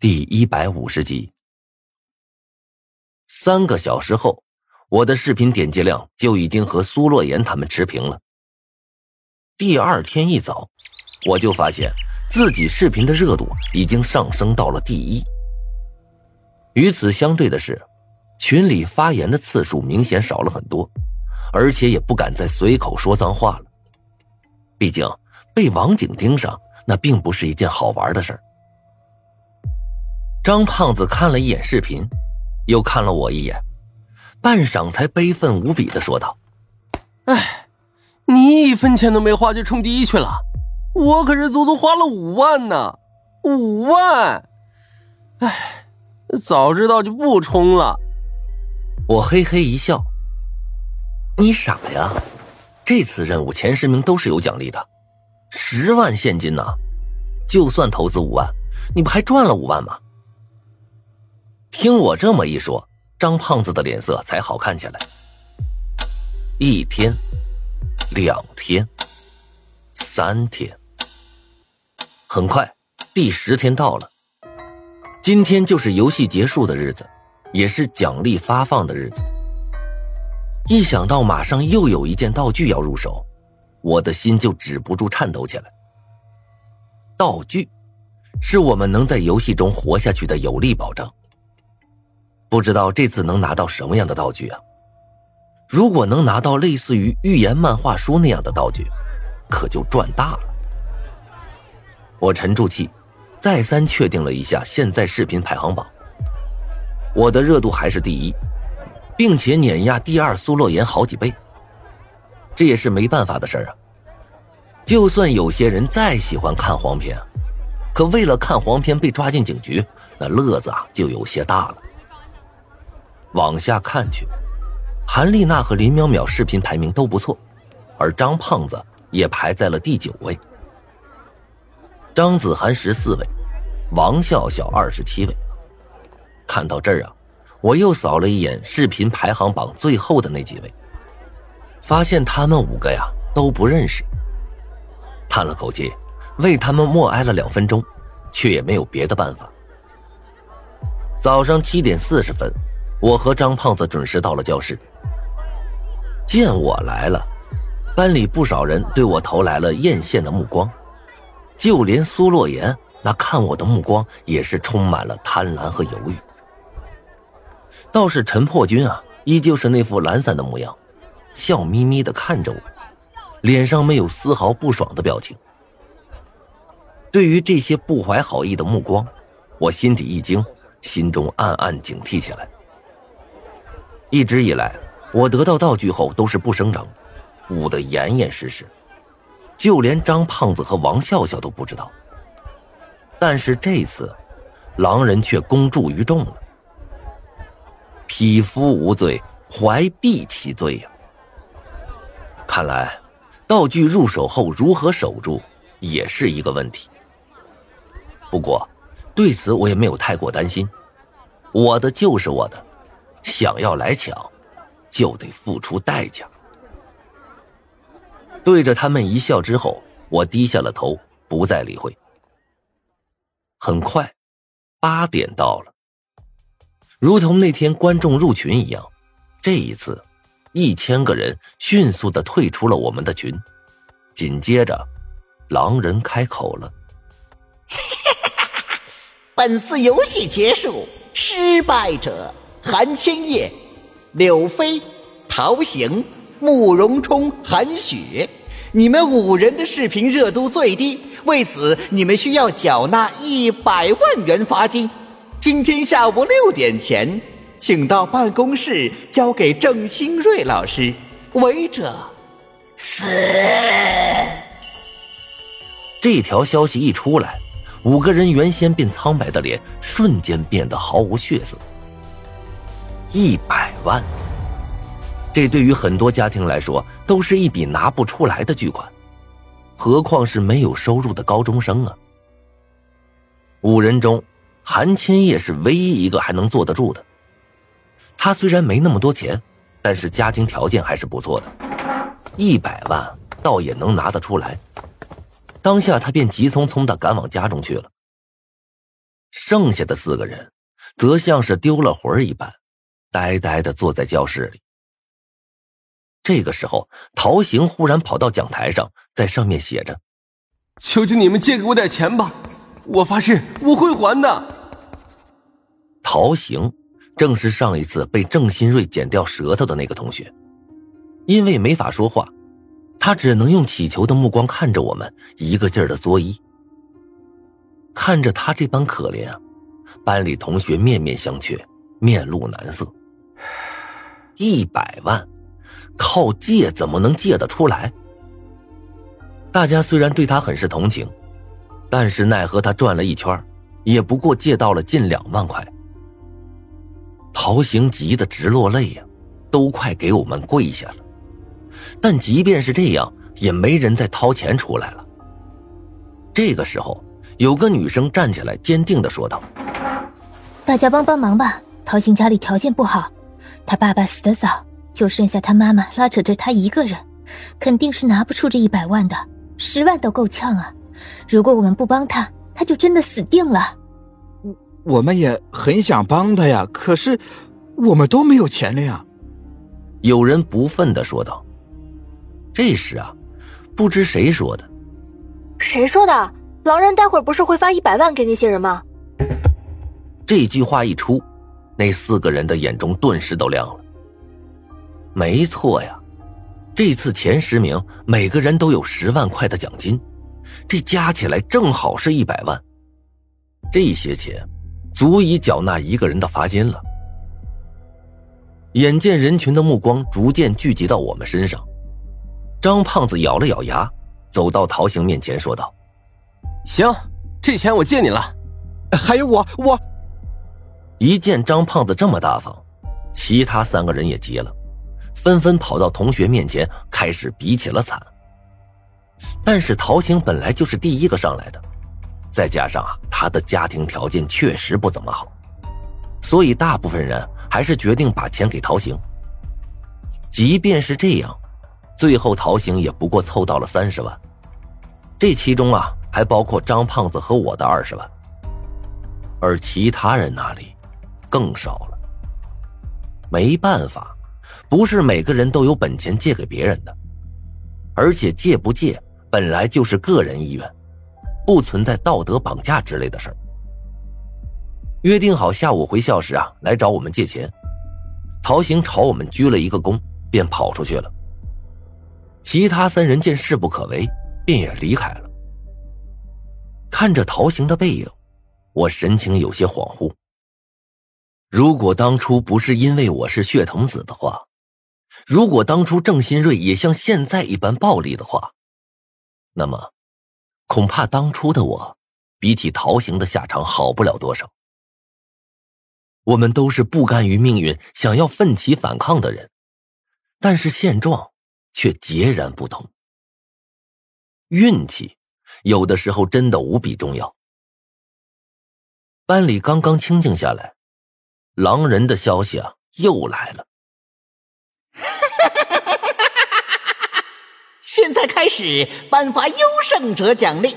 第一百五十集。三个小时后，我的视频点击量就已经和苏洛言他们持平了。第二天一早，我就发现自己视频的热度已经上升到了第一。与此相对的是，群里发言的次数明显少了很多，而且也不敢再随口说脏话了。毕竟被网警盯上，那并不是一件好玩的事儿。张胖子看了一眼视频，又看了我一眼，半晌才悲愤无比的说道：“哎，你一分钱都没花就冲第一去了，我可是足足花了五万呢，五万！哎，早知道就不冲了。”我嘿嘿一笑：“你傻呀？这次任务前十名都是有奖励的，十万现金呢，就算投资五万，你不还赚了五万吗？”听我这么一说，张胖子的脸色才好看起来。一天，两天，三天，很快，第十天到了。今天就是游戏结束的日子，也是奖励发放的日子。一想到马上又有一件道具要入手，我的心就止不住颤抖起来。道具，是我们能在游戏中活下去的有力保障。不知道这次能拿到什么样的道具啊？如果能拿到类似于寓言漫画书那样的道具，可就赚大了。我沉住气，再三确定了一下现在视频排行榜，我的热度还是第一，并且碾压第二苏洛言好几倍。这也是没办法的事儿啊。就算有些人再喜欢看黄片，可为了看黄片被抓进警局，那乐子啊就有些大了。往下看去，韩丽娜和林淼淼视频排名都不错，而张胖子也排在了第九位。张子涵十四位，王笑笑二十七位。看到这儿啊，我又扫了一眼视频排行榜最后的那几位，发现他们五个呀都不认识。叹了口气，为他们默哀了两分钟，却也没有别的办法。早上七点四十分。我和张胖子准时到了教室。见我来了，班里不少人对我投来了艳羡的目光，就连苏洛言那看我的目光也是充满了贪婪和犹豫。倒是陈破军啊，依旧是那副懒散的模样，笑眯眯的看着我，脸上没有丝毫不爽的表情。对于这些不怀好意的目光，我心底一惊，心中暗暗警惕起来。一直以来，我得到道具后都是不声张，捂得严严实实，就连张胖子和王笑笑都不知道。但是这次，狼人却公诸于众了。匹夫无罪，怀璧其罪呀！看来，道具入手后如何守住，也是一个问题。不过，对此我也没有太过担心，我的就是我的。想要来抢，就得付出代价。对着他们一笑之后，我低下了头，不再理会。很快，八点到了。如同那天观众入群一样，这一次，一千个人迅速的退出了我们的群。紧接着，狼人开口了：“本次游戏结束，失败者。”韩千叶、柳飞、陶行、慕容冲、韩雪，你们五人的视频热度最低，为此你们需要缴纳一百万元罚金。今天下午六点前，请到办公室交给郑新瑞老师。违者死。这条消息一出来，五个人原先便苍白的脸瞬间变得毫无血色。一百万，这对于很多家庭来说都是一笔拿不出来的巨款，何况是没有收入的高中生啊！五人中，韩千叶是唯一一个还能坐得住的。他虽然没那么多钱，但是家庭条件还是不错的，一百万倒也能拿得出来。当下他便急匆匆的赶往家中去了。剩下的四个人，则像是丢了魂儿一般，呆呆的坐在教室里。这个时候，陶行忽然跑到讲台上，在上面写着：“求求你们借给我点钱吧，我发誓我会还的。”陶行正是上一次被郑新瑞剪掉舌头的那个同学，因为没法说话，他只能用乞求的目光看着我们，一个劲儿的作揖。看着他这般可怜啊，班里同学面面相觑，面露难色。一百万，靠借怎么能借得出来？大家虽然对他很是同情，但是奈何他转了一圈，也不过借到了近两万块。陶行急得直落泪呀，都快给我们跪下了。但即便是这样，也没人再掏钱出来了。这个时候。有个女生站起来，坚定的说道：“大家帮帮忙吧！陶行家里条件不好，他爸爸死得早，就剩下他妈妈拉扯着他一个人，肯定是拿不出这一百万的，十万都够呛啊！如果我们不帮他，他就真的死定了。我我们也很想帮他呀，可是我们都没有钱了呀。”有人不忿的说道。这时啊，不知谁说的，谁说的？狼人待会儿不是会发一百万给那些人吗？这句话一出，那四个人的眼中顿时都亮了。没错呀，这次前十名每个人都有十万块的奖金，这加起来正好是一百万。这些钱足以缴纳一个人的罚金了。眼见人群的目光逐渐聚集到我们身上，张胖子咬了咬牙，走到陶行面前说道。行，这钱我借你了。还有我，我一见张胖子这么大方，其他三个人也急了，纷纷跑到同学面前开始比起了惨。但是陶行本来就是第一个上来的，再加上啊，他的家庭条件确实不怎么好，所以大部分人还是决定把钱给陶行。即便是这样，最后陶行也不过凑到了三十万，这其中啊。还包括张胖子和我的二十万，而其他人那里更少了。没办法，不是每个人都有本钱借给别人的，而且借不借本来就是个人意愿，不存在道德绑架之类的事儿。约定好下午回校时啊，来找我们借钱。陶行朝我们鞠了一个躬，便跑出去了。其他三人见势不可为，便也离开了。看着陶行的背影，我神情有些恍惚。如果当初不是因为我是血童子的话，如果当初郑新瑞也像现在一般暴力的话，那么，恐怕当初的我，比起陶行的下场好不了多少。我们都是不甘于命运、想要奋起反抗的人，但是现状却截然不同。运气。有的时候真的无比重要。班里刚刚清静下来，狼人的消息啊又来了。现在开始颁发优胜者奖励，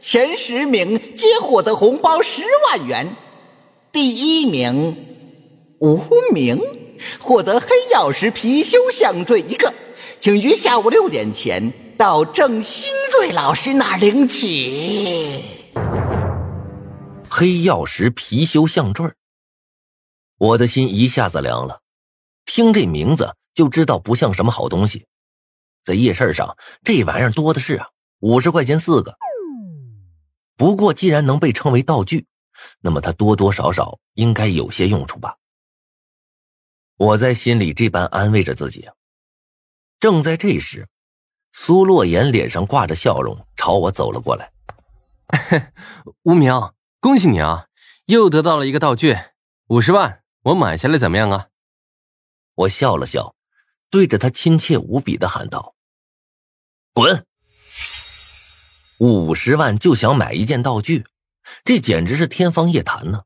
前十名皆获得红包十万元。第一名无名获得黑曜石貔貅项坠一个，请于下午六点前到郑兴。瑞老师那儿领取黑曜石貔貅项坠我的心一下子凉了。听这名字就知道不像什么好东西，在夜市上这玩意儿多的是啊，五十块钱四个。不过既然能被称为道具，那么它多多少少应该有些用处吧。我在心里这般安慰着自己。正在这时。苏洛言脸上挂着笑容，朝我走了过来。无名，恭喜你啊，又得到了一个道具，五十万，我买下来怎么样啊？我笑了笑，对着他亲切无比的喊道：“滚！五十万就想买一件道具，这简直是天方夜谭呢。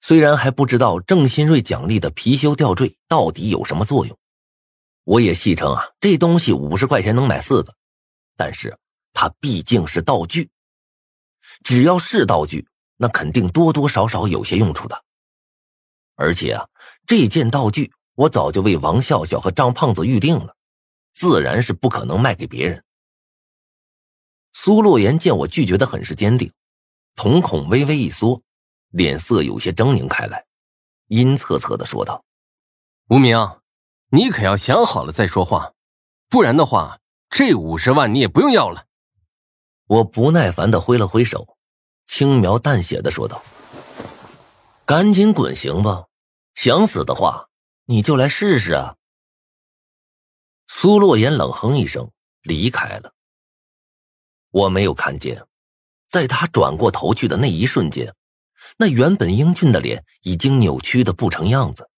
虽然还不知道郑新瑞奖励的貔貅吊坠到底有什么作用。”我也戏称啊，这东西五十块钱能买四个，但是它毕竟是道具，只要是道具，那肯定多多少少有些用处的。而且啊，这件道具我早就为王笑笑和张胖子预定了，自然是不可能卖给别人。苏洛言见我拒绝的很是坚定，瞳孔微微一缩，脸色有些狰狞开来，阴恻恻的说道：“无名，你可要想好了再说话，不然的话，这五十万你也不用要了。”我不耐烦的挥了挥手，轻描淡写的说道：“赶紧滚，行吧？想死的话，你就来试试啊！”苏洛言冷哼一声，离开了。我没有看见，在他转过头去的那一瞬间，那原本英俊的脸已经扭曲的不成样子，